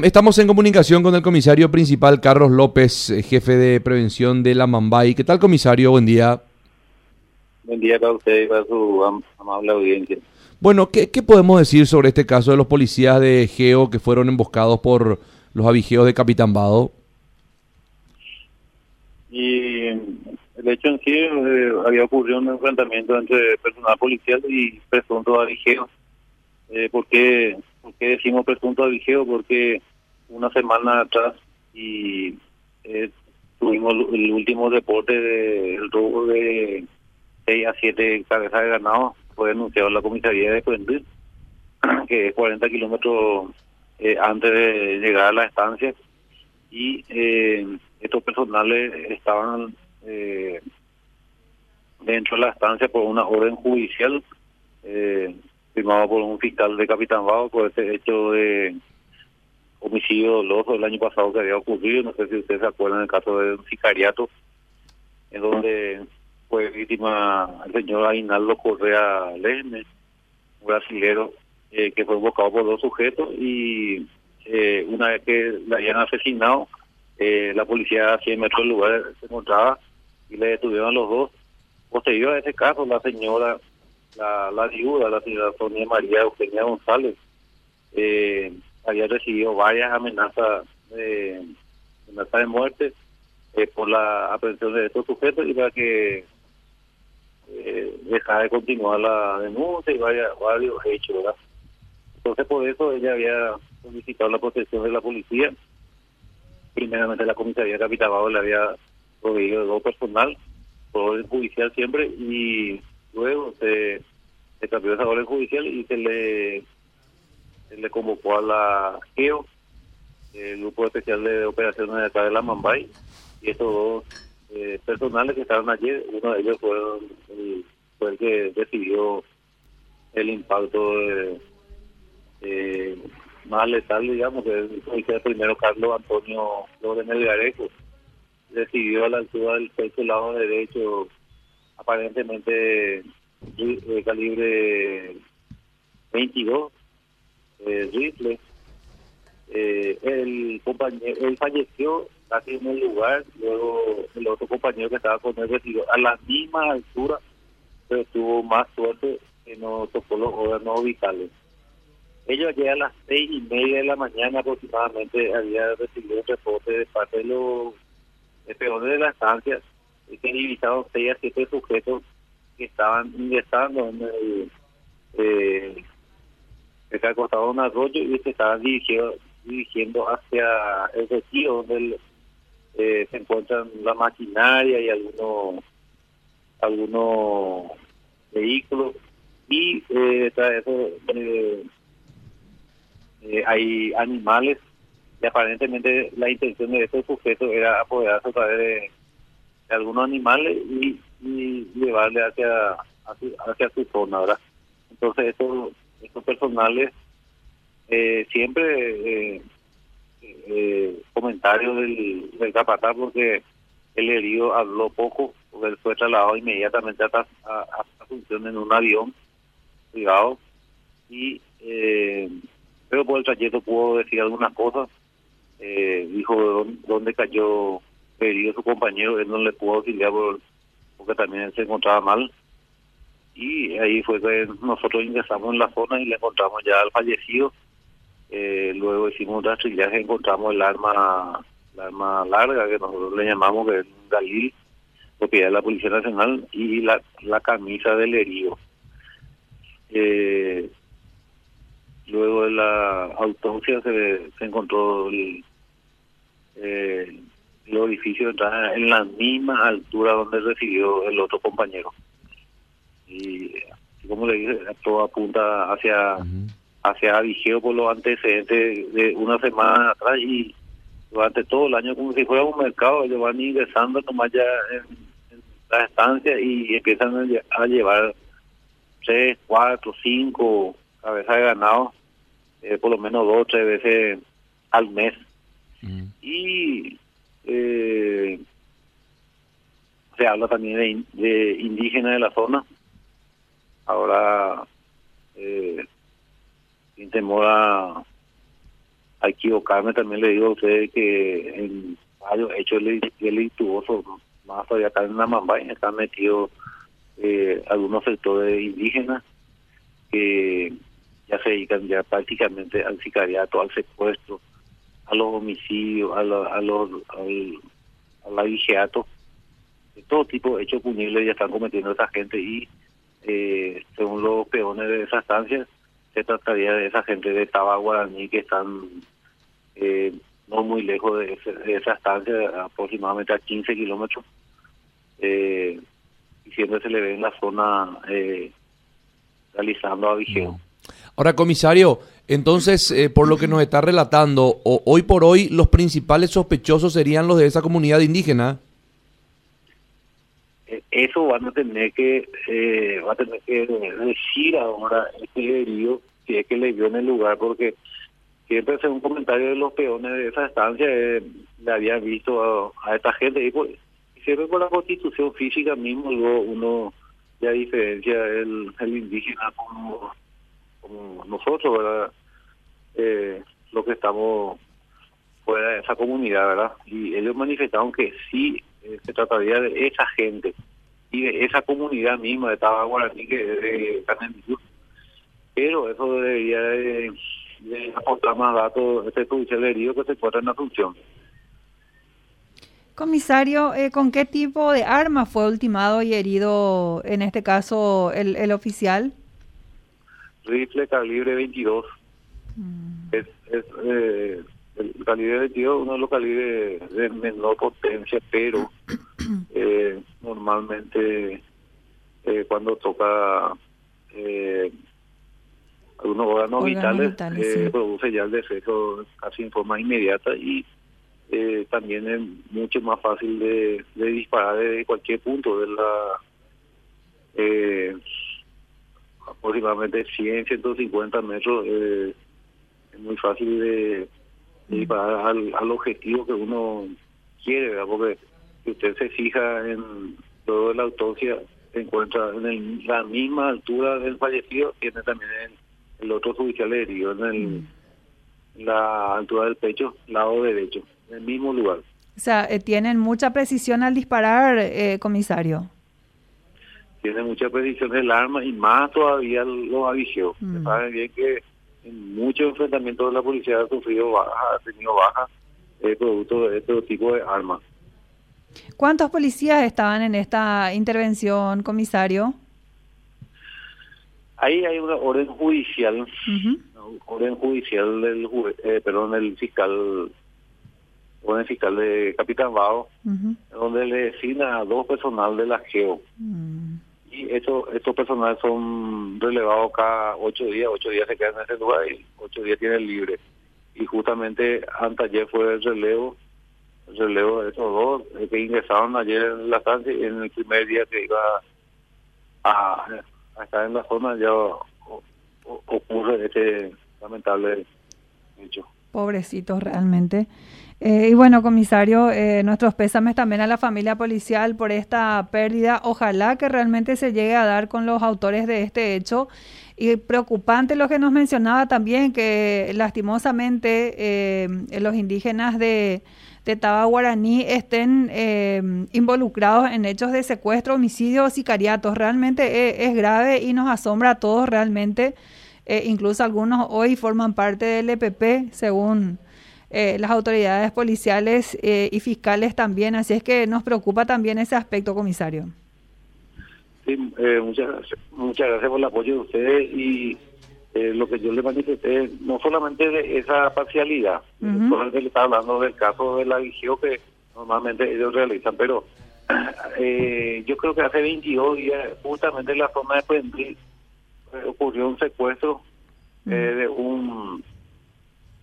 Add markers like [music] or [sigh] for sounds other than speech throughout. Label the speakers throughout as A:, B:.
A: Estamos en comunicación con el comisario principal Carlos López, eh, jefe de prevención de la Mambay. ¿Qué tal, comisario? Buen día.
B: Buen día para usted y para su am- amable audiencia.
A: Bueno, ¿qué, qué podemos decir sobre este caso de los policías de Geo que fueron emboscados por los avigeos de Capitán Vado?
B: Y el hecho en sí eh, había ocurrido un enfrentamiento entre personal policial y presunto avigeo. Eh, ¿por, qué, por qué decimos presunto avigeo? Porque una semana atrás y eh, tuvimos el último deporte del robo de 6 a 7 cabezas de ganado. Fue denunciado en la comisaría de Puente, [clears throat] que es 40 kilómetros eh, antes de llegar a la estancia. Y eh, estos personales estaban eh, dentro de la estancia por una orden judicial eh, firmada por un fiscal de Capitán Bajo por este hecho de homicidio doloso el año pasado que había ocurrido. No sé si ustedes se acuerdan del caso de un sicariato, en donde fue víctima el señor Ainaldo Correa Leme, un brasilero eh, que fue buscado por dos sujetos y eh, una vez que le habían asesinado, eh, la policía a 100 metros del lugar se encontraba y le detuvieron a los dos. Posterior a ese caso, la señora, la, la viuda, la señora Sonia María Eugenia González, eh, había recibido varias amenazas de, amenazas de muerte eh, por la aprehensión de estos sujetos y para que eh, dejara de continuar la denuncia y varias, varios hechos, ¿verdad? Entonces, por eso ella había solicitado la protección de la policía. Primeramente, la comisaría de le había proveído de personal, por orden judicial siempre, y luego se, cambió esa orden judicial y se le, se le convocó a la GEO, el Grupo Especial de Operaciones de acá de la Mambay, y estos dos eh, personales que estaban ayer, uno de ellos fueron el- fue el que decidió el impacto de, eh, más letal, digamos, que es el primero Carlos Antonio Lorenel Gareco. Recibió a la altura del pecho lado derecho, aparentemente calibre 22, eh, rifle. Eh, el compañero, él falleció casi en el lugar, luego el otro compañero que estaba con él recibió a la misma altura, pero tuvo más suerte que no tocó los órganos vitales. Ellos ayer a las seis y media de la mañana aproximadamente había recibido un reporte de parte de los peones de la estancia divisaron seis a siete sujetos que estaban ingresando en el eh, se acostado un arroyo y se estaban dirigiendo, dirigiendo hacia el retiro donde eh, se encuentran la maquinaria y algunos algunos vehículos y eh, tras eso eh, eh, hay animales y aparentemente la intención de estos sujetos era apoderarse a través de, de algunos animales y, llevarle hacia, hacia su zona, ¿verdad? Entonces estos, estos personales eh, siempre eh, eh, comentarios del, del capataz porque el herido habló poco porque él fue trasladado inmediatamente a, a, Asunción en un avión privado y eh, pero por el trayecto pudo decir algunas cosas eh, dijo de dónde, dónde cayó herido su compañero él no le pudo auxiliar por- porque también se encontraba mal. Y ahí fue que nosotros ingresamos en la zona y le encontramos ya al fallecido. Eh, luego hicimos un rastrillaje encontramos el arma la arma larga que nosotros le llamamos que es galil propiedad de la Policía Nacional y la, la camisa del herido. Eh, luego de la autopsia se, se encontró el, eh, el orificio de entrada en la misma altura donde recibió el otro compañero. Y como le dije todo apunta hacia hacia Vigeo por los antecedentes de una semana atrás y durante todo el año como si fuera un mercado, ellos van ingresando nomás ya en, en la estancia y empiezan a, lle- a llevar tres, cuatro, cinco cabezas de ganado, eh, por lo menos dos tres veces al mes. Y eh, se habla también de, de indígenas de la zona. Ahora, eh, sin temor a, equivocarme, también le digo a ustedes que en varios hechos delictuosos, más todavía acá en Namambay, están metidos eh, algunos sectores indígenas que ya se dedican ya prácticamente al sicariato, al secuestro, a los homicidios, a, los, a los al, al de todo tipo de hechos punibles ya están cometiendo esa gente y eh, según los peones de esa estancia, se trataría de esa gente de Taba Guaraní que están eh, no muy lejos de, esa estancia, aproximadamente a 15 kilómetros, eh, y siempre se le ve en la zona eh, realizando a Vigeo.
A: Ahora, comisario, entonces, eh, por lo que nos está relatando, hoy por hoy los principales sospechosos serían los de esa comunidad indígena.
B: Eh, eso van a tener que eh, va a tener que decir ahora este herido si es que le vio en el lugar, porque siempre según un comentario de los peones de esa estancia le habían visto a, esta gente y pues siempre por la constitución física mismo uno ya diferencia el, el indígena como como nosotros, ¿verdad? Eh, lo que estamos fuera de esa comunidad, ¿verdad? Y ellos manifestaron que sí eh, se trataría de esa gente y de esa comunidad misma de Taba Guaraní que de Pero eso debería de, aportar más datos este judicial herido que se encuentra en la función.
C: Comisario, eh, ¿con qué tipo de arma fue ultimado y herido en este caso el, el oficial?
B: Rifle calibre 22. Mm. Es, es eh, el calibre 22 uno de los calibres de menor potencia, pero [coughs] eh, normalmente eh, cuando toca eh, algunos órganos, vitales, produce ya el defecto casi en forma inmediata y también es mucho más fácil de, de disparar desde cualquier punto de la aproximadamente 100, 150 metros, eh, es muy fácil de, disparar al, objetivo que uno quiere, ¿verdad? Porque si usted se fija en todo la autopsia, se encuentra en la misma altura del fallecido, tiene también el, otro judicial herido en el, la altura del pecho, lado derecho, en el mismo lugar.
C: O sea, eh, tienen mucha precisión al disparar, eh, comisario
B: tiene mucha precisión el arma y más todavía los avigeos. Mm. Saben bien que en muchos enfrentamientos la policía ha sufrido bajas, ha tenido bajas eh, producto de este tipo de armas.
C: ¿Cuántos policías estaban en esta intervención, comisario?
B: Ahí hay una orden judicial, orden judicial del, eh, perdón, el fiscal, orden fiscal de Capitán Bao, donde le designa a dos personal de la GEO. Mm y estos estos personales son relevados cada ocho días, ocho días se quedan en ese lugar y ocho días tienen libre. Y justamente antes ayer fue el relevo, el relevo de esos dos que ingresaron ayer en la estancia y en el primer día que iba a, estar en la zona ya ocurre este lamentable hecho.
C: Pobrecitos realmente. Eh, y bueno, comisario, eh, nuestros pésames también a la familia policial por esta pérdida. Ojalá que realmente se llegue a dar con los autores de este hecho. Y preocupante lo que nos mencionaba también, que lastimosamente eh, los indígenas de, Taba Guaraní estén involucrados en hechos de secuestro, homicidio o sicariatos. Realmente es, grave y nos asombra a todos realmente. incluso algunos hoy forman parte del EPP, según eh, las autoridades policiales eh, y fiscales también. Así es que nos preocupa también ese aspecto, comisario.
B: Sí, eh, muchas gracias. Muchas gracias por el apoyo de ustedes y lo que yo le manifesté, no solamente de esa parcialidad, solamente le estaba hablando del caso de la vigio que normalmente ellos realizan, pero [clears throat] yo creo que hace 22 días, justamente en la zona de Puente, ocurrió un secuestro de un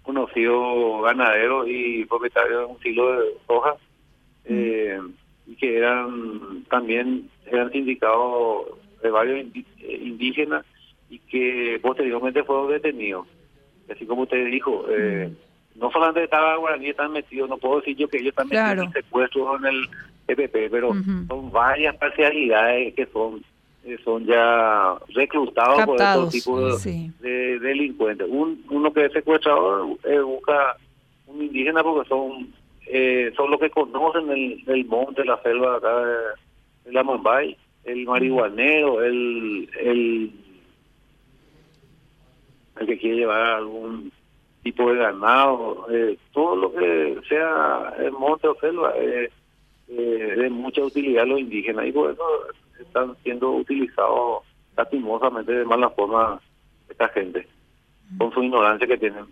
B: conocido ganadero y propietario de un silo de soja eh, y que eran también eran sindicados de varios eh, indígenas y que posteriormente fueron detenidos. Así como usted dijo, eh, no solamente estaba guaraní están metidos, no puedo decir yo que ellos están metidos en secuestro en el EPP, pero son varias parcialidades que son eh, son ya reclutados por estos tipos de,
C: sí.
B: de delincuentes. Un, uno que es secuestrador eh, busca un indígena porque son eh, son los que conocen el, el monte, la selva acá de, de la Mumbai, el marihuanero, el, el el que quiere llevar algún tipo de ganado, eh, todo lo que sea el monte o selva eh, eh, de mucha utilidad a los indígenas y por eso están siendo utilizados lastimosamente de mala forma esta gente, con su ignorancia que tienen.